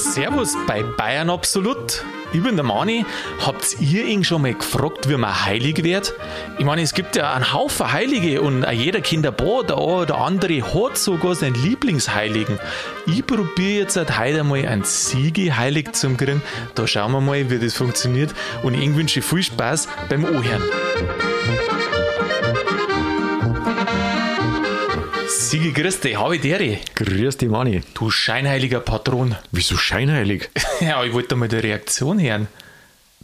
Servus bei Bayern Absolut. Ich bin der Mani. Habt ihr ihn schon mal gefragt, wie man heilig wird? Ich meine, es gibt ja einen Haufen Heilige und jeder Kinderboah, der eine oder andere hat sogar seinen Lieblingsheiligen. Ich probiere jetzt halt heute mal einen Siege heilig zu kriegen. Da schauen wir mal, wie das funktioniert und ich wünsche viel Spaß beim Ohren. Sigi, grüß dich, habe ich dir. Grüß dich, Mani. Du scheinheiliger Patron. Wieso scheinheilig? Ja, ich wollte mal die Reaktion hören.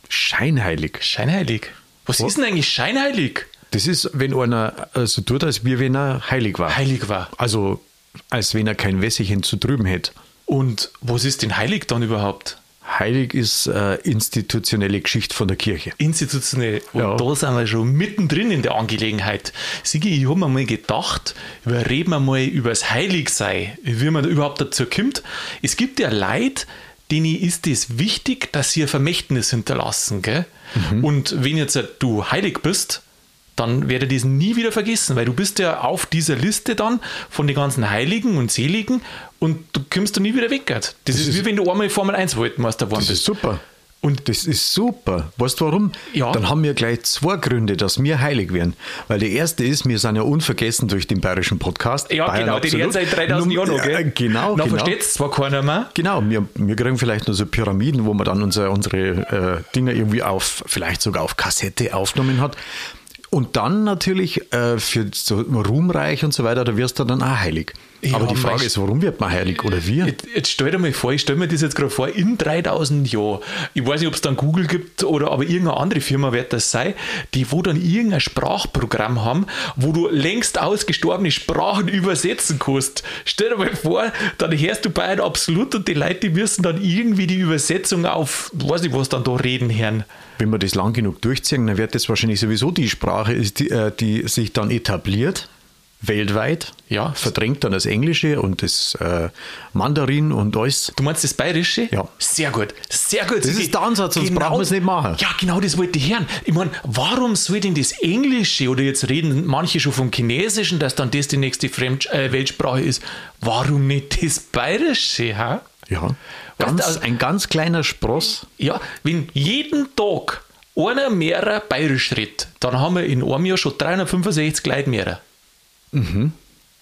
Scheinheilig. Scheinheilig. Was ist denn eigentlich scheinheilig? Das ist, wenn einer so tut, als wie wenn er heilig war. Heilig war. Also, als wenn er kein Wässerchen zu drüben hätte. Und was ist denn heilig dann überhaupt? Heilig ist äh, institutionelle Geschichte von der Kirche. Institutionell. Und Ja. da sind wir schon mittendrin in der Angelegenheit. Sigi, ich habe mir mal gedacht, wir reden wir mal über das Heiligsein, wie man überhaupt dazu kommt. Es gibt ja Leute, denen ist es wichtig, dass sie ein Vermächtnis hinterlassen. Gell? Mhm. Und wenn jetzt du heilig bist, dann werde ich das nie wieder vergessen, weil du bist ja auf dieser Liste dann von den ganzen Heiligen und Seligen und du kommst da nie wieder weg. gell? Das, ist, ist- wie wenn du einmal Formel 1 Weltmeister geworden Das bist. ist super. Und Das ist super. Weißt du warum? Ja. Dann haben wir gleich zwei Gründe, dass wir heilig werden. Weil der erste ist, wir sind ja unvergessen durch den bayerischen Podcast. Ja, Bayern genau, den Absolut. jetzt seit 3000 Jahren noch, gell? Genau, Na, genau. versteht es zwar keiner mehr. Genau, wir, wir kriegen vielleicht nur so Pyramiden, wo man dann unsere, unsere äh, Dinge irgendwie auf, vielleicht sogar auf Kassette aufgenommen hat. Und dann natürlich äh, für so Ruhmreich und so weiter, da wirst du dann auch heilig. Ja, Aber die Frage ist, warum wird man heilig oder wie? Jetzt, jetzt stell dir mal vor, ich stelle mir das jetzt gerade vor, in 3000 Jahren, ich weiß nicht, ob es dann Google gibt oder aber irgendeine andere Firma wird das sein, die wo dann irgendein Sprachprogramm haben, wo du längst ausgestorbene Sprachen übersetzen kannst. Stell dir mal vor, dann hörst du Bayern absolut und die Leute, die müssen dann irgendwie die Übersetzung auf, weiß ich was dann da reden hören. Wenn wir das lang genug durchziehen, dann wird das wahrscheinlich sowieso die Sprache, die, äh, die sich dann etabliert, weltweit. Ja. Verdrängt dann das Englische und das äh, Mandarin und alles. Du meinst das Bayerische? Ja. Sehr gut. Sehr gut. Das ist der Ansatz, sonst brauchen wir es nicht machen. Ja, genau das wollte ich hören. Ich meine, warum soll denn das Englische oder jetzt reden manche schon vom Chinesischen, dass dann das die nächste Fremd äh, Weltsprache ist? Warum nicht das Bayerische? Ha? Ja. Weißt Ganz, du, also- ein ganz kleiner Spross. Ja, wenn jeden Tag einer mehrer Bayerisch redet, dann haben wir in einem Jahr schon 365 Leute mehr. Mhm.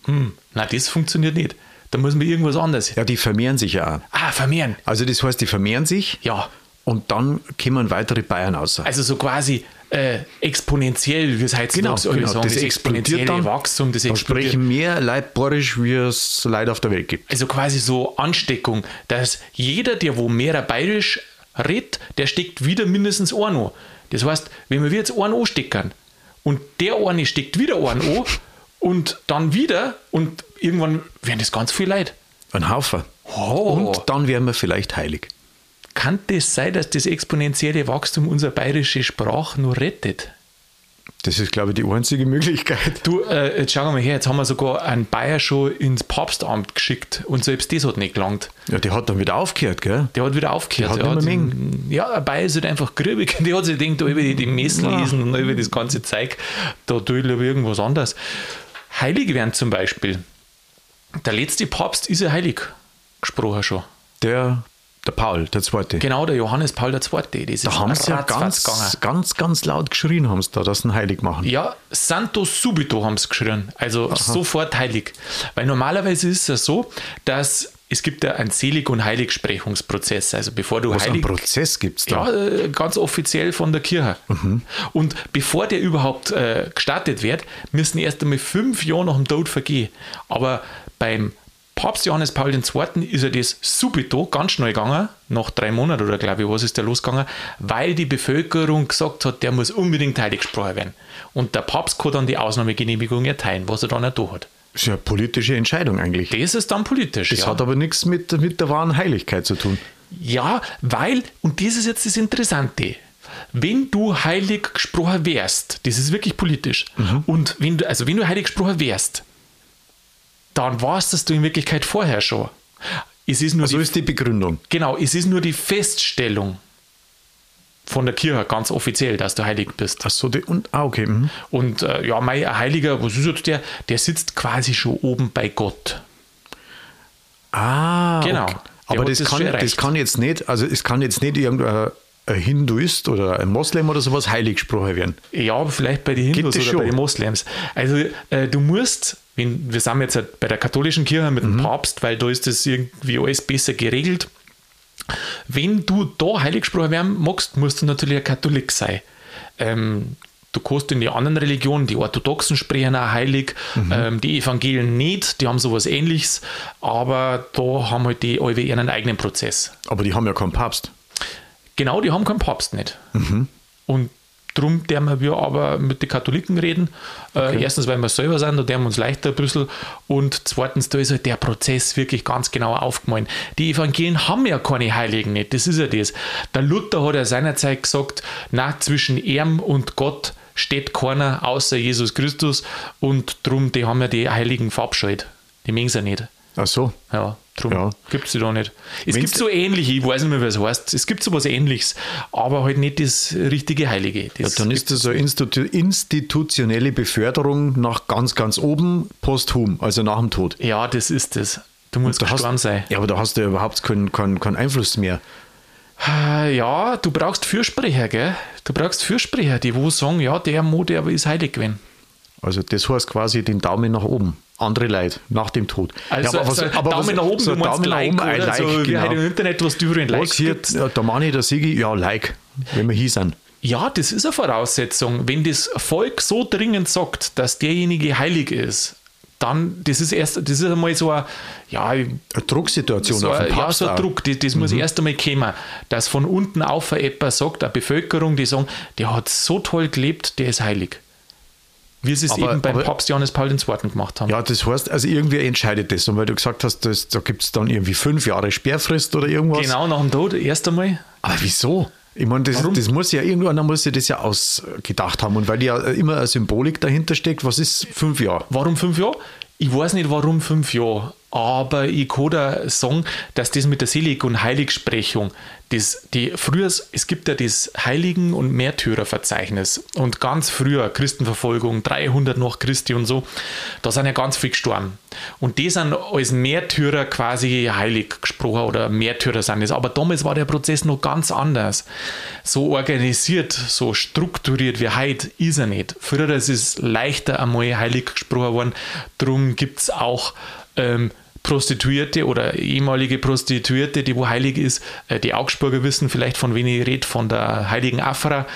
Hm. Nein, das funktioniert nicht. Da muss man irgendwas anderes. Ja, die vermehren sich ja auch. Ah, vermehren. Also das heißt, die vermehren sich Ja. und dann kommen weitere Bayern raus. Also so quasi äh, exponentiell, wie es heutzutage Genau, genau. sagen, Das das, exponentielle dann. Wachstum, das da sprechen mehr Leute Borisch, wie es Leute auf der Welt gibt. Also quasi so Ansteckung, dass jeder, der wo mehr bayerisch redet, der steckt wieder mindestens einen an. Das heißt, wenn wir jetzt einen anstecken und der eine steckt wieder einen an und dann wieder und irgendwann werden das ganz viel Leute. Ein Haufen. Oh. Und dann werden wir vielleicht heilig. Kann das sein, dass das exponentielle Wachstum unsere bayerische Sprache nur rettet? Das ist, glaube ich, die einzige Möglichkeit. Du, äh, jetzt schauen wir mal her, jetzt haben wir sogar einen Bayer schon ins Papstamt geschickt und selbst das hat nicht gelangt. Ja, der hat dann wieder aufgehört, gell? Der hat wieder aufgehört. Der hat Der ihn- ja, ein Bayer ist halt einfach grübig. Der hat sich gedacht, da über die, die Messel Ja. lesen und über das ganze Zeug, da tue ich lieber irgendwas anderes. Heilig werden zum Beispiel. Der letzte Papst ist ja heilig gesprochen schon. Der, der Paul, der Zweite. Genau, der Johannes Paul II. Das ist Da haben sie ja ganz, ganz, ganz laut geschrien, haben sie da, dass sie ihn heilig machen. Ja, Santo Subito haben sie geschrien. Also sofort heilig. Weil normalerweise ist es ja so, dass es gibt ja einen Selig- und Heiligsprechungsprozess. Also bevor du Was einen heilig... Prozess gibt es da? Ja, äh, ganz offiziell von der Kirche. Und bevor der überhaupt äh, gestartet wird, müssen erst einmal fünf Jahre nach dem Tod vergehen. Aber beim Papst Johannes Paul II. ist ja das subito ganz schnell gegangen, nach drei Monaten oder glaube ich, was ist der losgegangen, weil die Bevölkerung gesagt hat, der muss unbedingt heilig gesprochen werden. Und der Papst kann dann die Ausnahmegenehmigung erteilen, was er dann auch da hat. Das ist ja eine politische Entscheidung eigentlich. Das ist dann politisch. Das ja. hat aber nichts mit, mit der wahren Heiligkeit zu tun. Ja, weil, und das ist jetzt das Interessante, wenn du heilig gesprochen wärst, das ist wirklich politisch, und wenn du, also wenn du heilig gesprochen wärst, dann warst das du in Wirklichkeit vorher schon. Es ist nur So die, ist die Begründung. genau, es ist nur die Feststellung von der Kirche ganz offiziell, dass du heilig bist. Ach so, die, und, ah, okay. Mhm. Und äh, ja, mein Heiliger, was ist jetzt der? Der sitzt quasi schon oben bei Gott. Ah, Genau. Okay. Aber das, das kann, das kann jetzt nicht, also es kann jetzt nicht irgendein ein Hinduist oder ein Moslem oder sowas heilig gesprochen werden. Ja, aber vielleicht bei den Hindus oder schon? bei den Moslems. Also äh, du musst, wenn, wir sind jetzt halt bei der katholischen Kirche mit Mhm. dem Papst, weil da ist das irgendwie alles besser geregelt. Wenn du da heilig gesprochen werden magst, musst du natürlich ein Katholik sein. Ähm, du kannst in die anderen Religionen, die Orthodoxen sprechen auch heilig, Mhm. ähm, die Evangelien nicht, die haben sowas ähnliches, aber da haben halt die alle ihren eigenen Prozess. Aber die haben ja keinen Papst. Genau, die haben keinen Papst nicht. Und darum dürfen wir aber mit den Katholiken reden. Äh, erstens, weil wir selber sind, da dürfen wir uns leichter ein bisschen. Und zweitens, da ist halt der Prozess wirklich ganz genau aufgemalt. Die Evangelien haben ja keine Heiligen nicht, das ist ja das. Der Luther hat ja seinerzeit gesagt, na zwischen ihm und Gott steht keiner außer Jesus Christus und drum, die haben ja die Heiligen verabscheut. Die mögen sie nicht. Ach so. Ja, drum Ja. gibt es die da nicht. Es Wenn's- gibt so ähnliche, ich weiß nicht mehr, was heißt. Es gibt so was ähnliches, aber halt nicht das richtige Heilige. Das Dann ist das so eine institu institutionelle Beförderung nach ganz, ganz oben, posthum, also nach dem Tod. ja, das ist das. Du musst Da hast, gestorben sein. ja, aber da hast du ja überhaupt keinen, keinen, keinen Einfluss mehr. Äh, Ja, du brauchst Fürsprecher, gell? Du brauchst Fürsprecher, die wo sagen, ja, der Mo, der ist heilig gewesen. Also das heißt quasi den Daumen nach oben. Andere Leid nach dem Tod. Also, aber was- also aber Daumen was- nach oben, so du Daumen nach Like, oben, ein? Like, so genau. halt im Internet, was du Likes Was hier, gibt. der Manni, der Sigi, ja, Like, wenn wir hier sind. Ja, das ist eine Voraussetzung. Wenn das Volk so dringend sagt, dass derjenige heilig ist, dann, das ist erst, das ist einmal so eine, ja, Eine Drucksituation so, auf ein- den ja, Papst so ein auch. Druck, das, das muss erst einmal kommen, dass von unten auf jemand sagt, eine Bevölkerung, die sagen, der hat so toll gelebt, der ist heilig. Wie sie es Aber- eben beim aber- Papst Johannes Paul II. gemacht haben. Ja, das heißt, also irgendwer entscheidet das. Und weil du gesagt hast, das, da gibt es dann irgendwie fünf Jahre Sperrfrist oder irgendwas. Genau nach dem Tod, erst einmal. Aber wieso? Ich meine, das, das muss ja irgendwann muss ja das ja ausgedacht haben. Und weil ja immer eine Symbolik dahinter steckt, was ist fünf Jahre? Warum fünf Jahre? Ich weiß nicht, warum fünf Jahre, aber ich kann da sagen, dass das mit der Selig- und Heiligsprechung, das, die früher, es gibt ja das Heiligen- und Märtyrerverzeichnis und ganz früher Christenverfolgung, 300 nach Christi und so, da sind ja ganz viel gestorben. Und die sind als Märtyrer quasi heilig gesprochen oder Märtyrer sind es. Aber damals war der Prozess noch ganz anders. So organisiert, so strukturiert wie heute ist er nicht. Früher ist es leichter einmal heilig gesprochen worden. Darum gibt es auch ähm, Prostituierte oder ehemalige Prostituierte, die wo heilig ist. Äh, die Augsburger wissen vielleicht, von wen ich rede, von der heiligen Afra.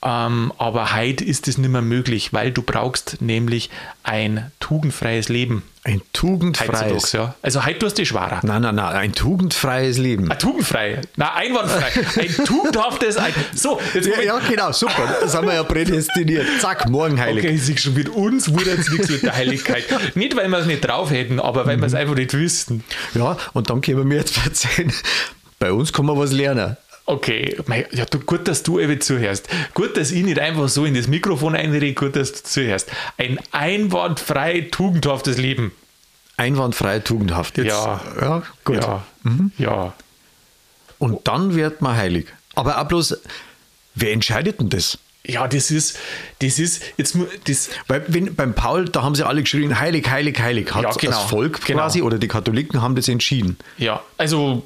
Ähm, aber heute ist es nicht mehr möglich, weil du brauchst nämlich ein tugendfreies Leben. Ein tugendfreies. Ja. Also heute tust du dich schwerer. Nein, nein, nein, ein tugendfreies Leben. Ein tugendfrei. Na, einwandfrei. Ein tugendhaftes. Ein, so, jetzt Ja, ja, genau, super. Da sind wir ja prädestiniert. Zack, morgen heilig. Okay, ich sehe schon, mit uns wurde jetzt nichts mit der Heiligkeit. Nicht, weil wir es nicht drauf hätten, aber weil wir es einfach nicht wüssten. Ja, und dann können wir mir jetzt erzählen, bei uns kann man was lernen. Okay, ja, du, gut, dass du eben zuhörst. Gut, dass ich nicht einfach so in das Mikrofon einrede, gut, dass du zuhörst. Ein einwandfrei tugendhaftes Leben. Einwandfrei, tugendhaft. Jetzt, Ja. ja gut. Ja, ja. Und dann wird man heilig. Aber auch bloß, wer entscheidet denn das? Ja, das ist, das ist, jetzt, das, Weil wenn, beim Paul, da haben sie alle geschrien, heilig, heilig, heilig. Hat Ja, genau, das Volk genau. quasi oder die Katholiken haben das entschieden. ja, also,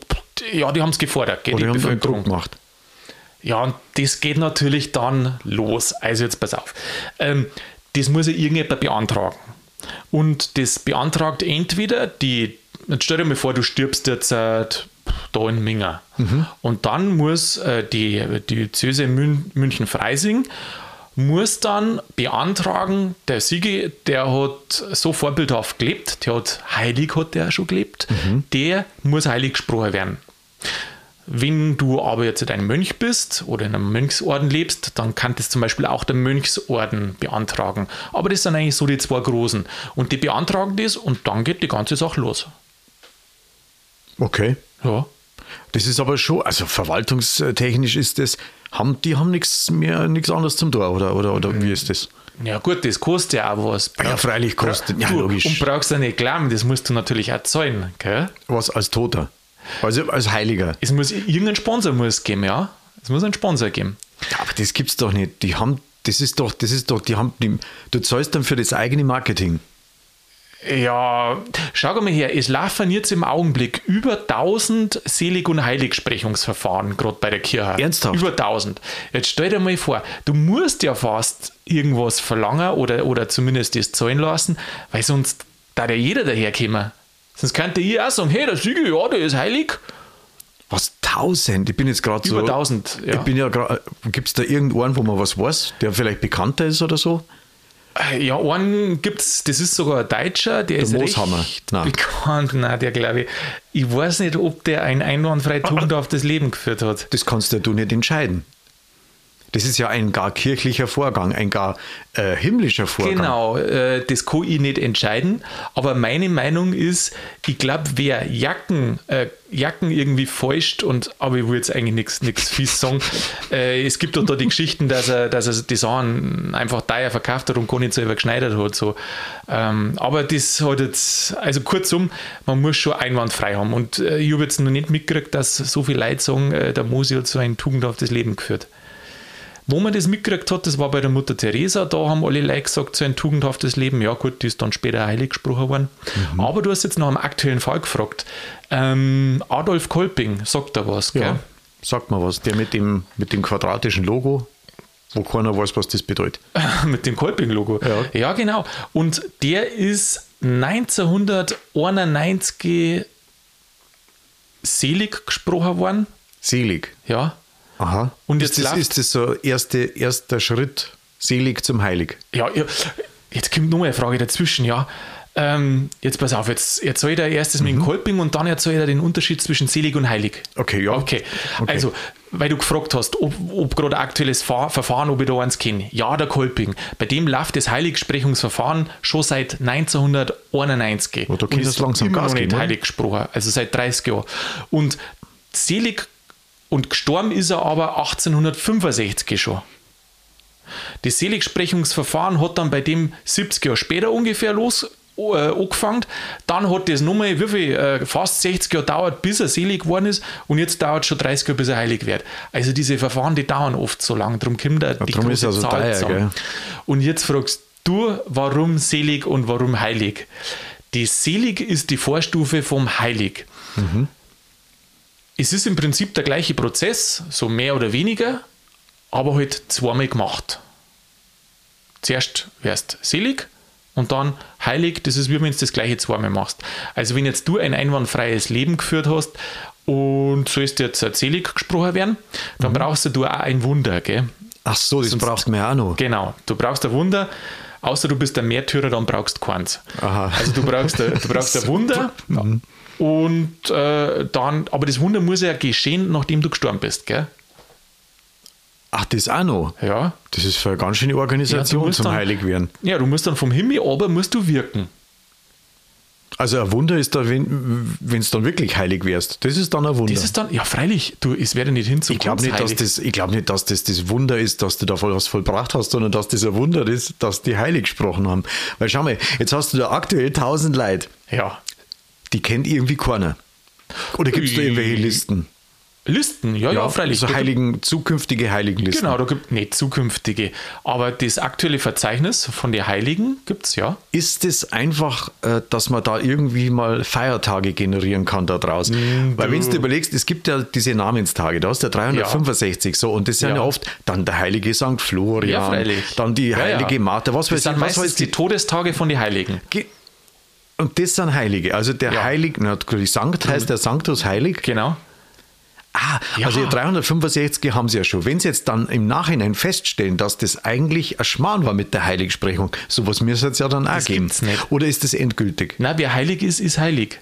ja, die haben es gefordert, gell, die die haben Bevölkerung. Gemacht. Ja, und das geht natürlich dann los. Also jetzt pass auf. Ähm, das muss ja irgendjemand beantragen. Und das beantragt entweder die, jetzt stell dir mal vor, du stirbst jetzt äh, da in Minga. Und dann muss äh, die, die Diözese Mün München Freising muss dann beantragen, der Siege, der hat so vorbildhaft gelebt, der hat heilig hat der schon gelebt, der muss heilig gesprochen werden. Wenn du aber jetzt ein Mönch bist oder in einem Mönchsorden lebst, dann kann das zum Beispiel auch der Mönchsorden beantragen. Aber das sind eigentlich so die zwei großen. Und die beantragen das und dann geht die ganze Sache los. Okay. Ja. Das ist aber schon, also verwaltungstechnisch ist das, haben, die haben nichts mehr, nichts anderes zum Tor, oder, oder, oder wie ist das? Ja gut, das kostet ja auch was. Ja, freilich kostet, ja, du, logisch. Und brauchst ja nicht glauben, das musst du natürlich auch zahlen. Gell? Was als Toter? Also als Heiliger. Es muss irgendeinen Sponsor muss geben, ja. Es muss einen Sponsor geben. Ja, aber das gibt's doch nicht. Die haben, das ist doch, das ist doch, die haben, die, du zahlst dann für das eigene Marketing. Ja, schau mal her, es laufen jetzt im Augenblick über 1000 Selig- und Heiligsprechungsverfahren, gerade bei der Kirche. Ernsthaft? Über 1000. Jetzt stell dir mal vor, du musst ja fast irgendwas verlangen oder, oder zumindest das zahlen lassen, weil sonst da ja jeder daherkommen. Sonst könnte ich auch sagen, hey, der Siegel, ja, der ist heilig. Was, 1000? Ich bin jetzt gerade so. Über 1000, ja. Ich bin ja gerade. Gibt es da irgendeinen, wo man was weiß, der vielleicht bekannter ist oder so? Äh, Ja, einen gibt's, das ist sogar ein Deutscher, der, ist Mooshammer. recht Nein. bekannt. Nein, der glaube ich. Ich weiß nicht, ob der ein einwandfrei tugendhaftes Leben geführt hat. Das kannst ja du nicht entscheiden. Das ist ja ein gar kirchlicher Vorgang, ein gar äh, himmlischer Vorgang. Genau, äh, das kann ich nicht entscheiden. Aber meine Meinung ist, ich glaube, wer Jacken, äh, Jacken irgendwie fälscht und, aber ich will jetzt eigentlich nichts fies sagen. Äh, es gibt da die Geschichten, dass er, dass er die Sachen einfach teuer verkauft hat und gar nicht selber geschneidert hat. So. Ähm, aber das hat jetzt, also kurzum, man muss schon einwandfrei haben. Und äh, ich habe jetzt noch nicht mitgekriegt, dass so viele Leute sagen, äh, der Mosi hat so ein tugendhaftes Leben geführt. Wo man das mitgekriegt hat, das war bei der Mutter Teresa, da haben alle Leute gesagt, so ein tugendhaftes Leben, ja gut, die ist dann später heilig gesprochen worden. Aber du hast jetzt nach einem aktuellen Fall gefragt. Ähm, Adolf Kolping, sagt da was, gell? Ja, sag mal was. Der mit dem, mit dem quadratischen Logo, wo keiner weiß, was das bedeutet. mit dem Kolping-Logo. Ja. ja, genau. Und der ist 1991 selig gesprochen worden. Selig. Ja. Aha. Und ist jetzt das, läuft- ist das so erste, erster Schritt, selig zum Heilig? Ja, jetzt kommt noch eine Frage dazwischen, ja. Ähm, jetzt pass auf, jetzt erzählt er erstes mit dem Kolping und dann erzählt er den Unterschied zwischen selig und heilig. Okay, ja. Okay. Okay. Also, weil du gefragt hast, ob, ob gerade aktuelles Fahr Verfahren, ob ich da eins kenne. Ja, der Kolping. Bei dem läuft das Heiligsprechungsverfahren schon seit 1991. Oh, da und ist das langsam immer noch nicht heilig gesprochen, also seit 30 Jahren. Und selig und gestorben ist er aber 1865 schon. Das Seligsprechungsverfahren hat dann bei dem 70 Jahre später ungefähr los äh, angefangen. Dann hat das nochmal, wie viel, äh, fast 60 Jahre dauert, bis er selig geworden ist und jetzt dauert es schon 30 Jahre, bis er heilig wird. Also diese Verfahren, die dauern oft so lang. Darum kommt da die drum ist große er so Zahl teuer? Und jetzt fragst du, warum selig und warum heilig? Die selig ist die Vorstufe vom heilig. Es ist im Prinzip der gleiche Prozess, so mehr oder weniger, aber halt zweimal gemacht. Zuerst wärst selig und dann heilig, das ist wie wenn du das gleiche zweimal machst. Also wenn jetzt du ein einwandfreies Leben geführt hast und sollst jetzt selig gesprochen werden, dann brauchst du auch ein Wunder, gell? Ach so, das Sonst- braucht man ja auch noch. Genau, du brauchst ein Wunder, außer du bist ein Märtyrer, dann brauchst du keins. Aha. Also du brauchst, ein- du brauchst ein Wunder und äh, dann, aber das Wunder muss ja geschehen, nachdem du gestorben bist, gell? Ach, das auch noch. Ja. Das ist für eine ganz schöne Ja, Organisation musst zum dann- Heilig werden. Ja, du musst dann vom Himmel aber musst du wirken. Also ein Wunder ist da, wenn es dann wirklich heilig wärst. Das ist dann ein Wunder. Das ist dann, ja freilich, du, es werde nicht hin zum ich glaube nicht, dass das, ich glaub nicht, dass das das Wunder ist, dass du da voll was vollbracht hast, sondern dass das ein Wunder ist, dass die heilig gesprochen haben. Weil schau mal, jetzt hast du da aktuell 1000 Leute, Ja. die kennt irgendwie keiner. Oder gibt es da irgendwelche Listen? Listen, ja, ja, freilich. So Da gibt- heiligen, zukünftige Heiligenlisten. Genau, da gibt nicht zukünftige. Aber das aktuelle Verzeichnis von den Heiligen gibt es ja. Ist es einfach, äh, dass man da irgendwie mal Feiertage generieren kann da draußen? Mm, Weil wenn du überlegst, es gibt ja diese Namenstage, da hast du ja 365 so und das sind ja. Ja. oft dann der heilige St. Florian, Ja, dann die Ja, ja. heilige Martha, was Das weiß sind ich, was meistens weiß die die. Todestage von den Heiligen. Ge- Und das sind Heilige. Also der Ja. Heilige, na, die Sankt heißt der Sanctus Heilig. Genau. Ah, Ja. also 365 haben sie ja schon. Wenn sie jetzt dann im Nachhinein feststellen, dass das eigentlich ein Schmarrn war mit der Heiligsprechung, sowas müsste es ja dann auch Das geben. gibt's nicht. Oder ist das endgültig? Na, wer heilig ist, ist heilig.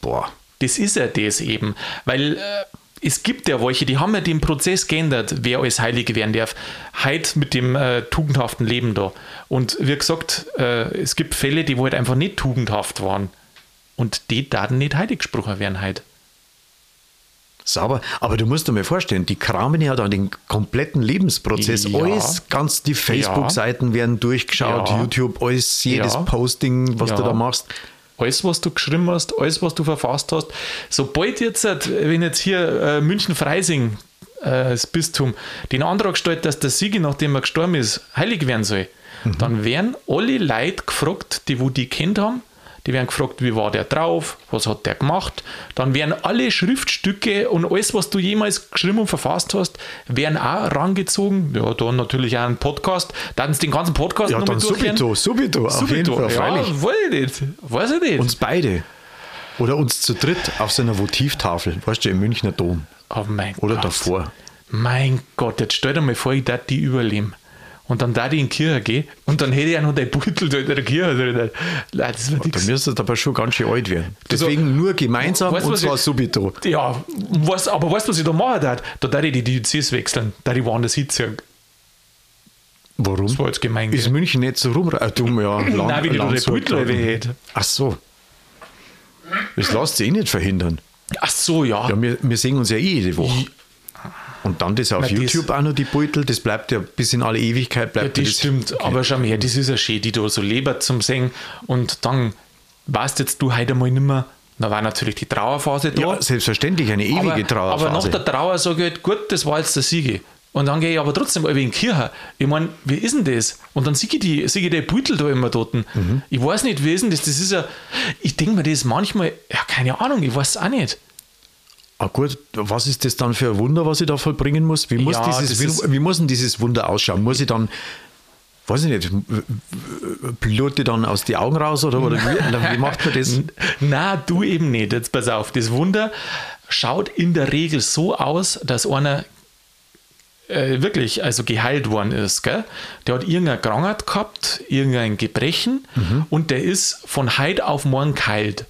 Boah. Das ist ja das eben. Weil äh, es gibt ja welche, die haben ja den Prozess geändert, wer als Heilige werden darf. Heute mit dem äh, tugendhaften Leben da. Und wie gesagt, äh, es gibt Fälle, die halt einfach nicht tugendhaft waren. Und die daten nicht heilig gesprochen werden heute. Sauber. Aber du musst dir mal vorstellen, die kramen ja dann den kompletten Lebensprozess. Ja. Alles, ganz die Facebook-Seiten werden durchgeschaut, Ja. YouTube, alles, jedes. Posting, was du da machst. alles, was du geschrieben hast, alles, was du verfasst hast, sobald jetzt, äh, wenn jetzt hier äh, München-Freising, äh, das Bistum, den Antrag stellt, dass der Sigi, nachdem er gestorben ist, heilig werden soll, dann werden alle Leute gefragt, die wo die kennt haben, die werden gefragt, wie war der drauf, was hat der gemacht. Dann werden alle Schriftstücke und alles, was du jemals geschrieben und verfasst hast, werden auch rangezogen. Ja, dann natürlich auch ein Podcast. Dann den ganzen Podcast Ja, dann subito, subito, auf jeden Subito. Fall, Ja, weiß ich nicht. Weiß ich nicht. Uns beide. Oder uns zu dritt auf so einer Votivtafel, weißt du, im Münchner Dom. oh mein Oder Gott. davor. Mein Gott, jetzt stell dir mal vor, ich darf die überleben. Und dann da die in die Kirche gehen und dann hätte ich auch noch den Beutel da in der Kirche drin. Nein, das wird Da nix. müsstest du aber schon ganz schön alt werden. Deswegen nur gemeinsam Weißt und zwar ich- subito. Ja, was, aber weißt du, was ich da machen darf? Da darf ich die Diözese wechseln. Da ich woanders hinziehen. Warum? Das war jetzt gemein. Ist? München nicht so rum? Äh, dumm, ja. Land, Nein, ich da den Beutel ich. Ach so. Das lässt sich eh nicht verhindern. Ach so, ja. Ja, wir, wir sehen uns ja eh jede Woche. Und dann das auf Na, das- YouTube auch noch die Beutel, das bleibt ja bis in alle Ewigkeit. Ja, Bleibt das das stimmt. Aber schau mal her, das ist ja schön, die da so lebt zum Singen. Und dann weißt jetzt du heute mal nicht mehr. Da war natürlich die Trauerphase da. Ja, selbstverständlich, eine ewige aber, Trauerphase. aber nach der Trauer sage ich halt, gut, das war jetzt der Siege. Und dann gehe ich aber trotzdem in die Kirche. Ich meine, wie ist denn das? Und dann sehe ich, die, sehe ich den Beutel da immer dort. Mhm. Ich weiß nicht, wie ist denn das? Das ist ja, ich denke mir das manchmal, ja, keine Ahnung, ich weiß es auch nicht. Ah gut, was ist das dann für ein Wunder, was ich da vollbringen muss? Wie muss, Ja, dieses, wie, wie muss denn dieses Wunder ausschauen? Muss ich dann, weiß ich nicht, blute dann aus die Augen raus oder, oder wie, wie macht man das? Na, du eben nicht. Jetzt pass auf, das Wunder schaut in der Regel so aus, dass einer äh, wirklich also geheilt worden ist. Gell? Der hat irgendeine Krankheit gehabt, irgendein Gebrechen und der ist von heute auf morgen geheilt.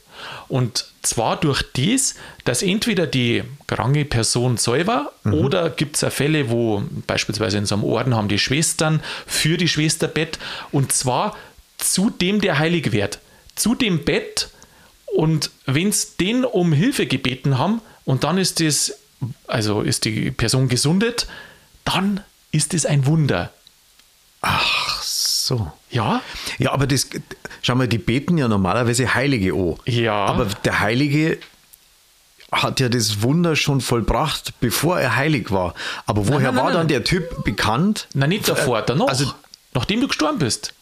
Und zwar durch das, dass entweder die kranke Person selber oder gibt es Fälle, wo beispielsweise in so einem Orden haben die Schwestern für die Schwester Bett und zwar zu dem, der heilig wird. Zu dem Bett und wenn es den um Hilfe gebeten haben und dann ist das, also ist die Person gesundet, dann ist es ein Wunder. Ach so. Ja? Ja, aber das, schau mal, die beten ja normalerweise Heilige an. Ja. Aber der Heilige hat ja das Wunder schon vollbracht, bevor er heilig war. Aber woher nein, nein, war dann nein. der Typ bekannt? Na, nicht davor, danach. Also- nachdem du gestorben bist,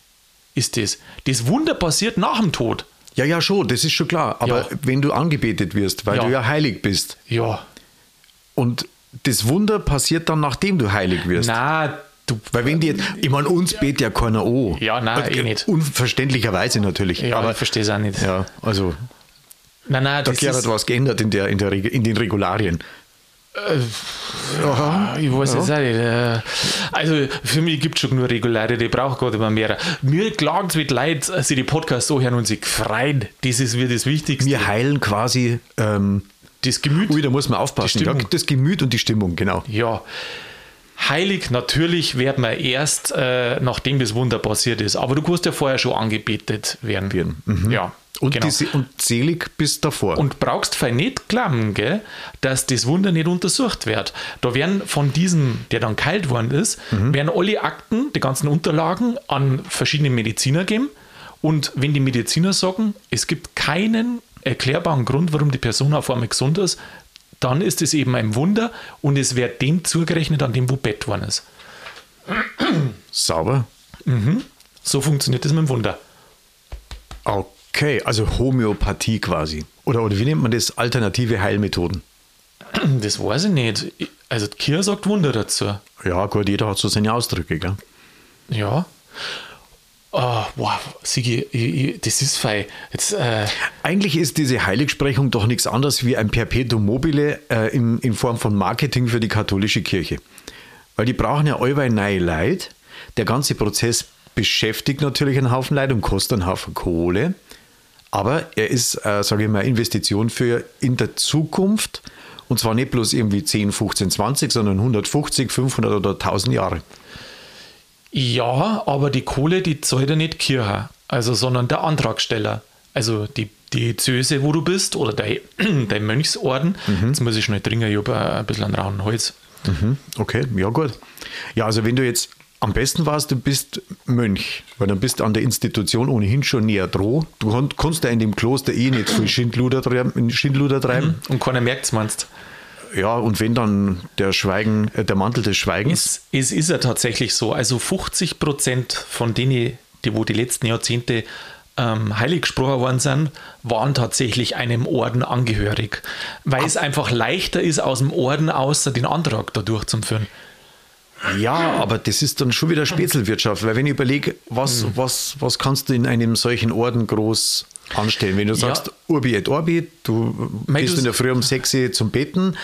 ist das. Das Wunder passiert nach dem Tod. Ja, ja, schon, das ist schon klar. Aber Ja. wenn du angebetet wirst, weil Ja. du ja heilig bist Ja. und das Wunder passiert dann, nachdem du heilig wirst. Na, du. Weil wenn die jetzt, ich meine, uns betet ja keiner an. Ja, nein, Und, eh nicht. Unverständlicherweise natürlich. Ja, aber ich verstehe es auch nicht. ja, also Nein, nein, da ist, was geändert in, der, in, der, in den Regularien. Ich weiß jetzt auch nicht. äh, Also für mich gibt es schon nur Regulare, die braucht gerade immer mehr. Mir klagen es mit Leid, als sie die Podcasts so hören und sich freuen. Das ist mir das Wichtigste. Wir heilen quasi, ähm, das Gemüt. ui, da muss man aufpassen. Die Ja, das Gemüt und die Stimmung, genau. Ja. Heilig, natürlich werden wir erst, äh, nachdem das Wunder passiert ist. Aber du kannst ja vorher schon angebetet werden. Mhm. Ja. Und, genau. die, Se- und selig bis davor. Und brauchst fein nicht glauben, gell, dass das Wunder nicht untersucht wird. Da werden von diesem, der dann geheilt worden ist, Mhm. werden alle Akten, die ganzen Unterlagen an verschiedene Mediziner geben. Und wenn die Mediziner sagen, es gibt keinen erklärbaren Grund, warum die Person auf einmal gesund ist, dann ist es eben ein Wunder und es wird dem zugerechnet, an dem wo Bett worden ist. Sauber. So funktioniert das mit dem Wunder. Okay, also Homöopathie quasi. Oder, oder wie nennt man das? Alternative Heilmethoden. Das weiß ich nicht. Also Kirche sagt Wunder dazu. Ja, gut, jeder hat so seine Ausdrücke, gell? Ja. Oh, wow, Sigi, das ist fein. Jetzt, äh, Eigentlich ist diese Heiligsprechung doch nichts anderes wie ein Perpetuum mobile äh, in, in Form von Marketing für die katholische Kirche. Weil die brauchen ja allweil neue Leid. Der ganze Prozess beschäftigt natürlich einen Haufen Leid und kostet einen Haufen Kohle. Aber er ist, äh, sage ich mal, Investition für in der Zukunft. Und zwar nicht bloß irgendwie 10, 15, 20, sondern 150, 500 oder 1000 Jahre. Ja, aber die Kohle, die zahlt ja nicht Kirche, also, sondern der Antragsteller. Also die, Zöse, wo du bist, oder dein, dein Mönchsorden. Jetzt muss ich schnell trinken, ich habe ein bisschen einen rauen Holz. Okay, ja gut. Ja, also wenn du jetzt am besten warst, du bist Mönch, weil dann bist du an der Institution ohnehin schon näher dran. Du kannst ja in dem Kloster eh nicht viel Schindluder treiben. Schindluder treiben. Und keiner merkt es, meinst Ja, und wenn dann der Schweigen, äh, der Mantel des Schweigens. Es, es ist ja tatsächlich so. Also 50 Prozent von denen, die wo die letzten Jahrzehnte ähm, heilig gesprochen worden sind, waren tatsächlich einem Orden angehörig, weil es einfach leichter ist, aus dem Orden außer den Antrag da durchzuführen. Ja, aber das ist dann schon wieder Spätzelwirtschaft, weil wenn ich überlege, was, Hm. was, was kannst du in einem solchen Orden groß anstellen? Wenn du sagst, Urbi et Orbi, du Mei, gehst in der Früh um 6 Uhr zum Beten,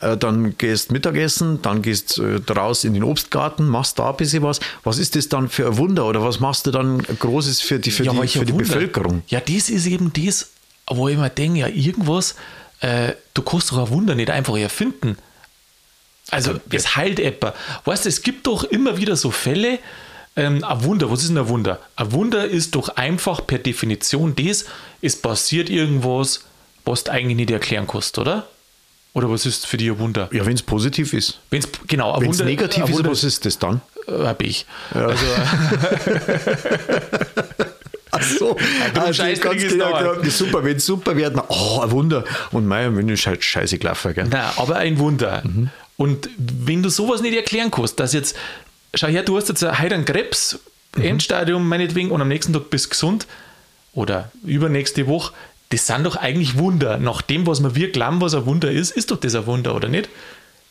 äh, dann gehst Mittagessen, dann gehst äh, raus in den Obstgarten, machst da ein bisschen was. Was ist das dann für ein Wunder oder was machst du dann Großes für die, für die, welcher für die. Bevölkerung? Ja, das ist eben das, wo ich mir denke, ja, irgendwas, äh, du kannst doch ein Wunder nicht einfach erfinden. Also, es heilt etwa. Weißt du, es gibt doch immer wieder so Fälle, ähm, ein Wunder, was ist denn ein Wunder? Ein Wunder ist doch einfach per Definition das, es passiert irgendwas, was du eigentlich nicht erklären kannst, oder? Oder was ist für dich ein Wunder? Ja, wenn es positiv ist. Wenn's, genau, ein Wunder, negativ ein ist, Wunder, was ist das dann? äh, hab ich. Also, Ach so, Scheißdreck ist da. ja, super, wenn es super wird, na, oh, ein Wunder. Und mein, wenn ist halt scheiße gelaufen. Gell? Na, aber ein Wunder. Und wenn du sowas nicht erklären kannst, dass jetzt, schau her, du hast jetzt heute einen Krebs, Endstadium meinetwegen, und am nächsten Tag bist du gesund oder übernächste Woche, das sind doch eigentlich Wunder. Nach dem, was wir glauben, was ein Wunder ist, ist doch das ein Wunder, oder nicht?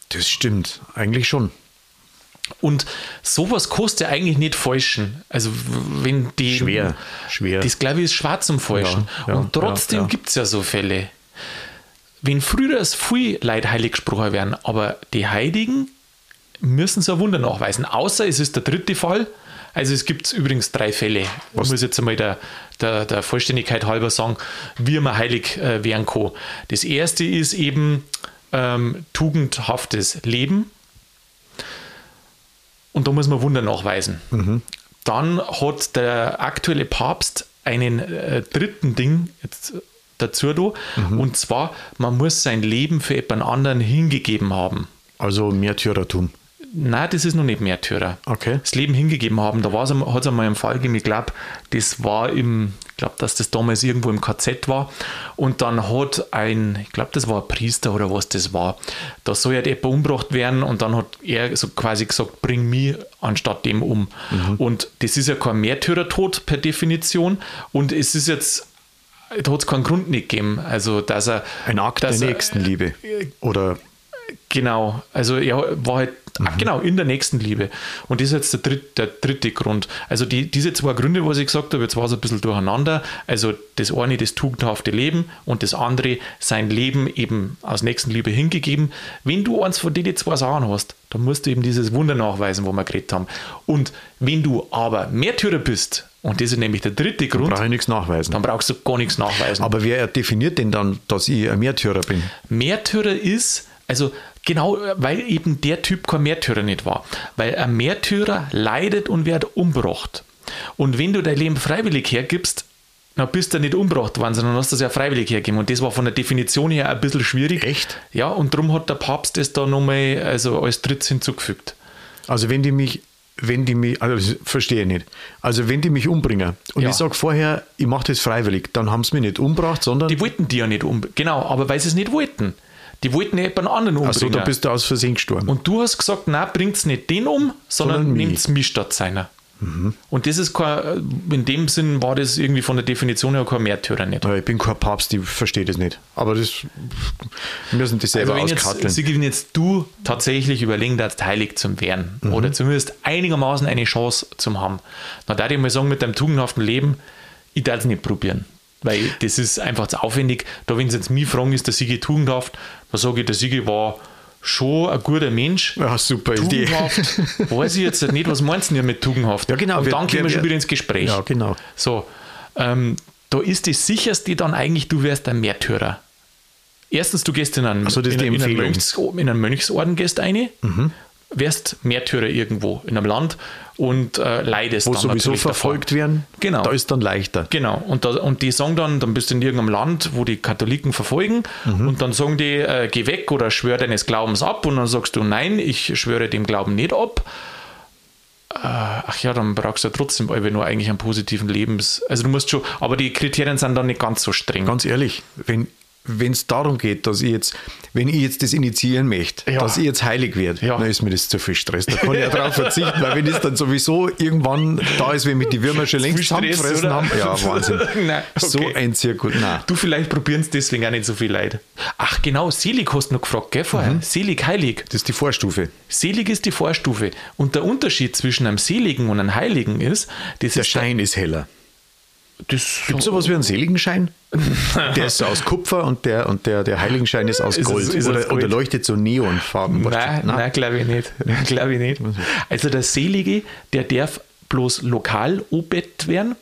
Das stimmt, eigentlich schon. Und sowas kostet ja eigentlich nicht falschen. Also, wenn die. Schwer, schwer. Das glaube ich ist schwarz zum Falschen. Ja, ja, und trotzdem ja, ja. gibt es ja so Fälle. Wenn früher es viel Leute heilig gesprochen werden, aber die Heiligen müssen so ein Wunder nachweisen. Außer es ist der dritte Fall. Also es gibt übrigens drei Fälle. Ich muss jetzt einmal der, der, der Vollständigkeit halber sagen, wie man heilig äh, werden kann. Das erste ist eben ähm, tugendhaftes Leben. Und da muss man Wunder nachweisen. Dann hat der aktuelle Papst einen äh, dritten Ding jetzt dazu da. Und zwar, man muss sein Leben für jemand anderen hingegeben haben. Also Märtyrertum. Nein, das ist noch nicht Märtyrer. Okay. Das Leben hingegeben haben. Da hat es einmal einen Fall gegeben, ich glaube, das war im, ich glaube, dass das damals irgendwo im KZ war. Und dann hat ein, ich glaube, das war ein Priester oder was das war, da soll ja jemand umgebracht werden und dann hat er so quasi gesagt, bring mich anstatt dem um. Und das ist ja kein Märtyrertod per Definition. Und es ist jetzt, da hat es keinen Grund nicht gegeben. Also, dass er. Ein Akt der er- Nächstenliebe. Oder Genau, also er war halt, ah, genau, in der Nächstenliebe. Und das ist jetzt der, dritt, der dritte Grund. Also die, diese zwei Gründe, was ich gesagt habe, jetzt war es ein bisschen durcheinander. Also das eine, das tugendhafte Leben und das andere, sein Leben eben aus Nächstenliebe hingegeben. Wenn du eins von denen zwei Sachen hast, dann musst du eben dieses Wunder nachweisen, wo wir geredet haben. Und wenn du aber Märtyrer bist, und das ist nämlich der dritte Grund, brauche ich nichts nachweisen. dann brauchst du gar nichts nachweisen. Aber wer definiert denn dann, dass ich ein Märtyrer bin? Märtyrer ist, also genau, weil eben der Typ kein Märtyrer nicht war. Weil ein Märtyrer leidet und wird umgebracht. Und wenn du dein Leben freiwillig hergibst, dann bist du nicht umgebracht worden, sondern hast das ja freiwillig hergegeben. Und das war von der Definition her ein bisschen schwierig. Echt? Ja, und darum hat der Papst das da nochmal also als drittes hinzugefügt. Also wenn die mich, wenn die mich, also verstehe ich nicht. Also wenn die mich umbringen und Ja. ich sage vorher, ich mache das freiwillig, dann haben sie mich nicht umgebracht, sondern Die wollten die ja nicht umbringen. Genau, aber weil sie es nicht wollten. Die wollten jemand anderen umbringen. also da bist du aus Versehen gestorben. Und du hast gesagt, nein, bringt nicht den um, sondern, Sondern nehmt mich statt seiner. Und das ist kein, in dem Sinn war das irgendwie von der Definition her kein Märtyrer nicht. Ich bin kein Papst, ich verstehe das nicht. Aber das wir müssen das selber Also jetzt, auskatteln. Sie wenn jetzt du tatsächlich überlegen darfst, heilig zu werden oder zumindest einigermaßen eine Chance zu haben, dann darf ich mal sagen, mit deinem tugendhaften Leben, ich darf es nicht probieren. Weil das ist einfach zu aufwendig. Da, wenn Sie jetzt mich fragen, ist der Sigi tugendhaft, dann sage ich, der Sigi war schon ein guter Mensch. Ja, super Idee. Tugendhaft, weiß ich jetzt nicht, was meinst du denn mit tugendhaft? Ja, genau. Und Wir- dann gehen wir wir- schon wieder ins Gespräch. Ja, genau. So, ähm, da ist das sicherste dann eigentlich, du wärst ein Märtyrer. Erstens, du gehst in einen, so, das ist in, in, einen. Mhm. Mönchs, in einen Mönchsorden, gehst eine, wärst Märtyrer irgendwo in einem Land und äh, leidest Wo dann sowieso natürlich davon. verfolgt werden, Genau. da ist dann leichter. Genau, und, da, und die sagen dann, dann bist du in irgendeinem Land, wo die Katholiken verfolgen, Mhm. und dann sagen die, äh, geh weg oder schwör deines Glaubens ab, und dann sagst du, nein, ich schwöre dem Glauben nicht ab. Äh, ach ja, dann brauchst du ja trotzdem nur eigentlich einen positiven Lebens. Also du musst schon, aber die Kriterien sind dann nicht ganz so streng. Ganz ehrlich, wenn wenn es darum geht, dass ich jetzt, wenn ich jetzt das initiieren möchte, Ja. dass ich jetzt heilig werde, Ja. dann ist mir das zu viel Stress. Da kann ich ja drauf verzichten, weil wenn es dann sowieso irgendwann da ist, wenn mich die Würmer schon längst zusammengefressen haben. Ja, Wahnsinn. Nein, So okay. ein Zirkus. Nein. Du, vielleicht probieren es deswegen auch nicht so viel Leute. Ach genau, selig hast du noch gefragt, gell, vorher? Mhm. Selig, heilig. Das ist die Vorstufe. Selig ist die Vorstufe. Und der Unterschied zwischen einem Seligen und einem Heiligen ist, das Der ist Schein ist heller. Das Gibt es sowas wie einen Seligenschein? Der ist aus Kupfer und der, und der, der Heiligenschein ist aus Ist Gold. ist aus oder, Gold? oder leuchtet so neonfarben. Nein, nein, glaube ich nicht. glaube ich nicht. Also der Selige, der darf bloß lokal obett werden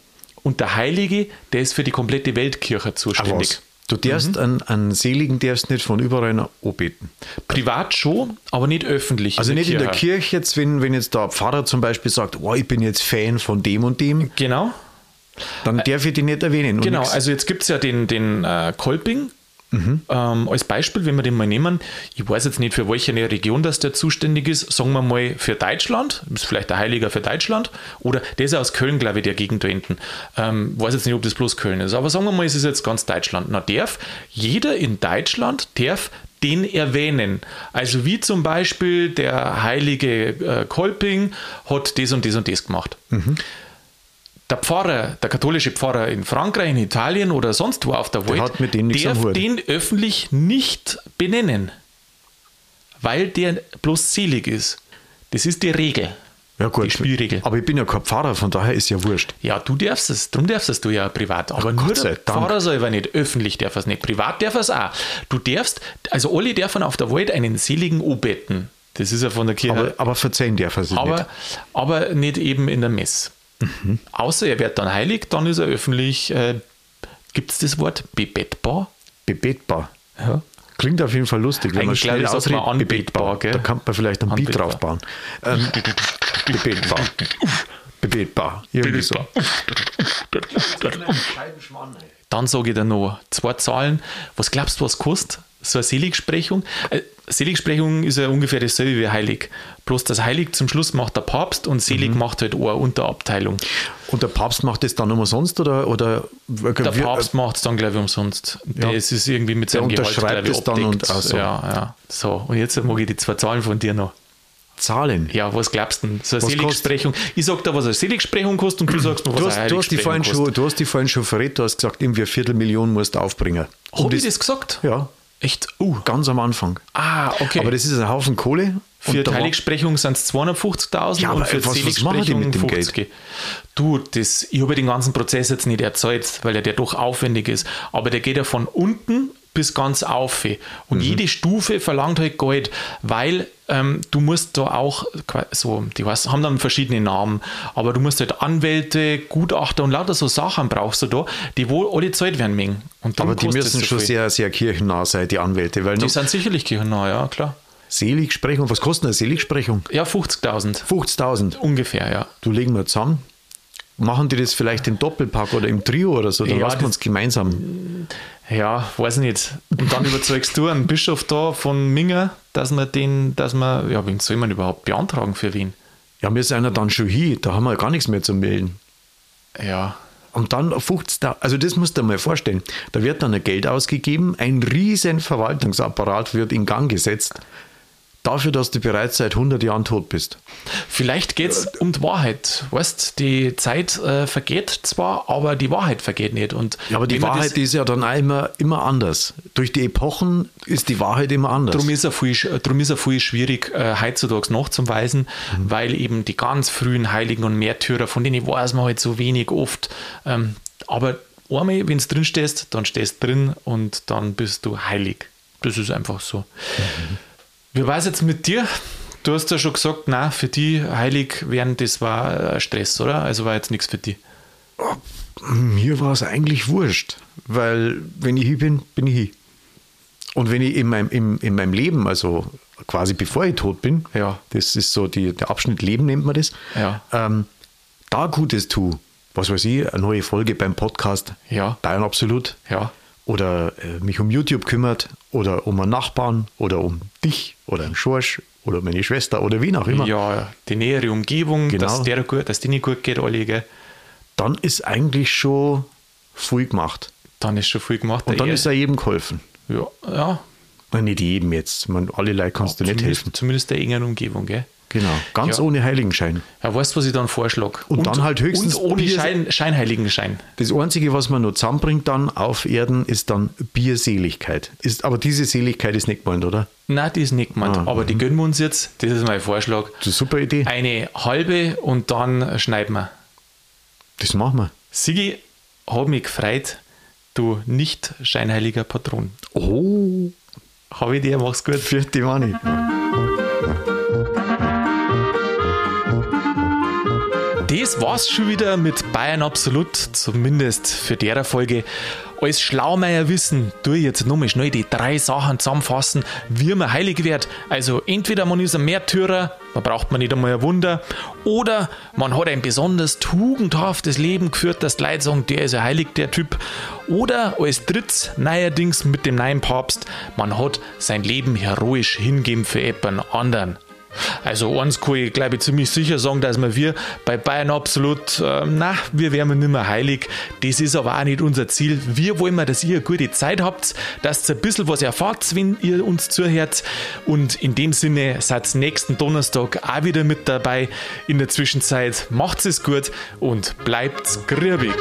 und der Heilige, der ist für die komplette Weltkirche zuständig. Du darfst einen, einen Seligen darfst nicht von überall noch anbeten. Privat schon, aber nicht öffentlich. Also nicht in der Kirche jetzt, wenn, wenn jetzt der Pfarrer zum Beispiel sagt, oh, ich bin jetzt Fan von dem und dem, Genau. Dann darf ich die nicht erwähnen. Genau, nix. also jetzt gibt es ja den, den äh, Kolping. Ähm, als Beispiel, wenn wir den mal nehmen, ich weiß jetzt nicht, für welche Region das der zuständig ist, sagen wir mal für Deutschland, ist vielleicht der Heiliger für Deutschland, oder der ist ja aus Köln, glaube ich, der Gegend da hinten. Ähm, weiß jetzt nicht, ob das bloß Köln ist, aber sagen wir mal, es ist jetzt ganz Deutschland. Na, darf jeder in Deutschland darf den erwähnen. Also wie zum Beispiel der heilige äh, Kolping hat das und das und das gemacht der Pfarrer, der katholische Pfarrer in Frankreich, in Italien oder sonst wo auf der Welt, hat mit am darf den öffentlich nicht benennen, weil der bloß selig ist. Das ist die Regel. ja, gut. Die Spielregel. Aber ich bin ja kein Pfarrer, von daher ist ja wurscht. Ja, du darfst es, darum darfst es du ja privat. Aber nur Gott sei der Dank. Pfarrer selber nicht, öffentlich darf er es nicht, privat darf er es auch. Du darfst, also alle dürfen auf der Welt einen seligen anbeten. Das ist ja von der Kirche. Aber, aber verzeihen darf er sich aber, nicht. aber nicht eben in der Mess. Mhm. Außer er wird dann heilig, dann ist er öffentlich, äh, gibt es das Wort bebettbar? Bebetbar. Ja. Klingt auf jeden Fall lustig, wenn man Eigentlich, schnell glaube ich, sagt man ausredet. anbetbar, gell? Da kann man vielleicht ein Beat Anbetbar. drauf bauen. Ähm, bebetbar. Bebetbar. Irgendwie so. Dann sage ich dir noch zwei Zahlen. Was glaubst du, was kostet so eine Seligsprechung? Seligsprechung ist ja ungefähr dasselbe wie Heilig. Bloß das Heilig zum Schluss macht der Papst und Selig Mhm. macht halt eine Unterabteilung. Und der Papst macht das dann umsonst oder, oder Der wir- Papst macht es dann, glaube ich, umsonst. Ja. Das ist irgendwie mit Der seinem Gehalt, unterschreibt glaube ich, es dann und- ach so. Ja, ja. So, und jetzt mag ich die zwei Zahlen von dir noch. Zahlen? Ja, was glaubst du denn? So eine Was Seligsprechung. Ich sag dir, was eine Seligsprechung kostet und du sagst mir, was Du eine hast, du, hast die vorhin schon, du hast die vorhin schon verrät, du hast gesagt, irgendwie eine Viertelmillion musst du aufbringen. Habe ich das gesagt? Ja, Echt? Uh. ganz am Anfang. Ah, okay. Aber das ist ein Haufen Kohle. Für Heiligsprechung sind es 250.000 Ja, und für was- was machen die mit dem Geld? 50. Du, das, ich habe den ganzen Prozess jetzt nicht erzählt, weil er der doch aufwendig ist. Aber der geht ja von unten bis ganz auf. Und Mhm. jede Stufe verlangt halt Geld, weil ähm, du musst da auch, so, die weiß, haben dann verschiedene Namen, aber du musst halt Anwälte, Gutachter und lauter so Sachen brauchst du da, die wohl alle Zeit werden mengen. Aber die müssen so schon viel. sehr, sehr kirchennah sein, die Anwälte. Weil Die sind sicherlich kirchennah, ja, klar. Seligsprechung, was kostet eine Seligsprechung? Ja, 50.000 50.000. ungefähr, ja. Du legen wir zusammen. Machen die das vielleicht im Doppelpack oder im Trio oder so? Dann Ja, lassen wir uns gemeinsam. Ja, weiß nicht. Und dann überzeugst du einen Bischof da von Minger, dass man den, dass man, ja, wen soll man überhaupt beantragen für wen? Ja, wir sind ja dann schon hier, da haben wir gar nichts mehr zu melden. Ja, Und dann 50.000, also das musst du dir mal vorstellen. Da wird dann ein Geld ausgegeben, ein riesen Verwaltungsapparat wird in Gang gesetzt, dafür, dass du bereits seit 100 Jahren tot bist. vielleicht geht es um die Wahrheit. Weißt die Zeit äh, vergeht zwar, aber die Wahrheit vergeht nicht. Und Ja, aber die Wahrheit ist ja dann auch immer, immer anders. Durch die Epochen ist die Wahrheit immer anders. Darum ist er viel, drum ist er viel schwierig, äh, heutzutage nachzuweisen, Mhm. weil eben die ganz frühen Heiligen und Märtyrer, von denen weiß man halt so wenig oft. Ähm, aber einmal, wenn du drin stehst, dann stehst du drin und dann bist du heilig. Das ist einfach so. Wie war es jetzt mit dir? Du hast ja schon gesagt, na, für die heilig werden, das war äh, Stress, oder? Also war jetzt nichts für die. Mir war es eigentlich wurscht, weil wenn ich hier bin, bin ich hier. Und wenn ich in meinem, in, in meinem Leben, also quasi bevor ich tot bin, Ja. das ist so die, der Abschnitt Leben nennt man das, Ja. ähm, da Gutes tue, was weiß ich, eine neue Folge beim Podcast, Ja. Bayern Absolut, Ja. Oder äh, mich um YouTube kümmert, oder um einen Nachbarn, oder um dich, oder einen Schorsch, oder meine Schwester, oder wie auch immer, Ja, die nähere Umgebung, Genau. dass der gut, dass denen gut geht, alle, gell? dann ist eigentlich schon viel gemacht. Dann ist schon viel gemacht. Und dann Er- ist er jedem geholfen. ja, ja, Nein, nicht jedem jetzt. Man, alle Leute kannst du nicht helfen. zumindest der engen Umgebung, gell? Genau. Ganz Ja. ohne Heiligenschein. Ja, weißt du, was ich dann vorschlage? Und dann halt höchstens Und ohne Bier- Schein, Scheinheiligenschein. Das Einzige, was man noch zusammenbringt dann auf Erden, ist dann Bierseligkeit. Ist, aber diese Seligkeit ist nicht gemeint, oder? Nein, die ist nicht gemeint. Ah, aber die gönnen wir uns jetzt. Das ist mein Vorschlag. Das ist eine super Idee. Eine halbe und dann schneiden wir. Das machen wir. Sigi, hat mich gefreut, du nicht scheinheiliger Patron. Oh, Habe ich dir, mach's gut. für die Wanne. Das war's schon wieder mit Bayern Absolut, zumindest für derer Folge. Als Schlaumeier wissen, tu ich jetzt nochmal schnell die drei Sachen zusammenfassen, wie man heilig wird. Also entweder man ist ein Märtyrer, da braucht man nicht einmal ein Wunder, oder man hat ein besonders tugendhaftes Leben geführt, dass die Leute sagen, der ist ein heilig, der Typ. Oder als drittes, neuerdings mit dem neuen Papst, man hat sein Leben heroisch hingeben für jemanden anderen. Also eins kann ich glaube ich ziemlich sicher sagen, dass wir, wir bei Bayern absolut, äh, na, wir nicht mehr heilig. Das ist aber auch nicht unser Ziel. Wir wollen mal, dass ihr eine gute Zeit habt, dass ihr ein bisschen was erfahrt, wenn ihr uns zuhört. Und in dem Sinne seid nächsten Donnerstag auch wieder mit dabei. In der Zwischenzeit macht's es gut und bleibt grübig.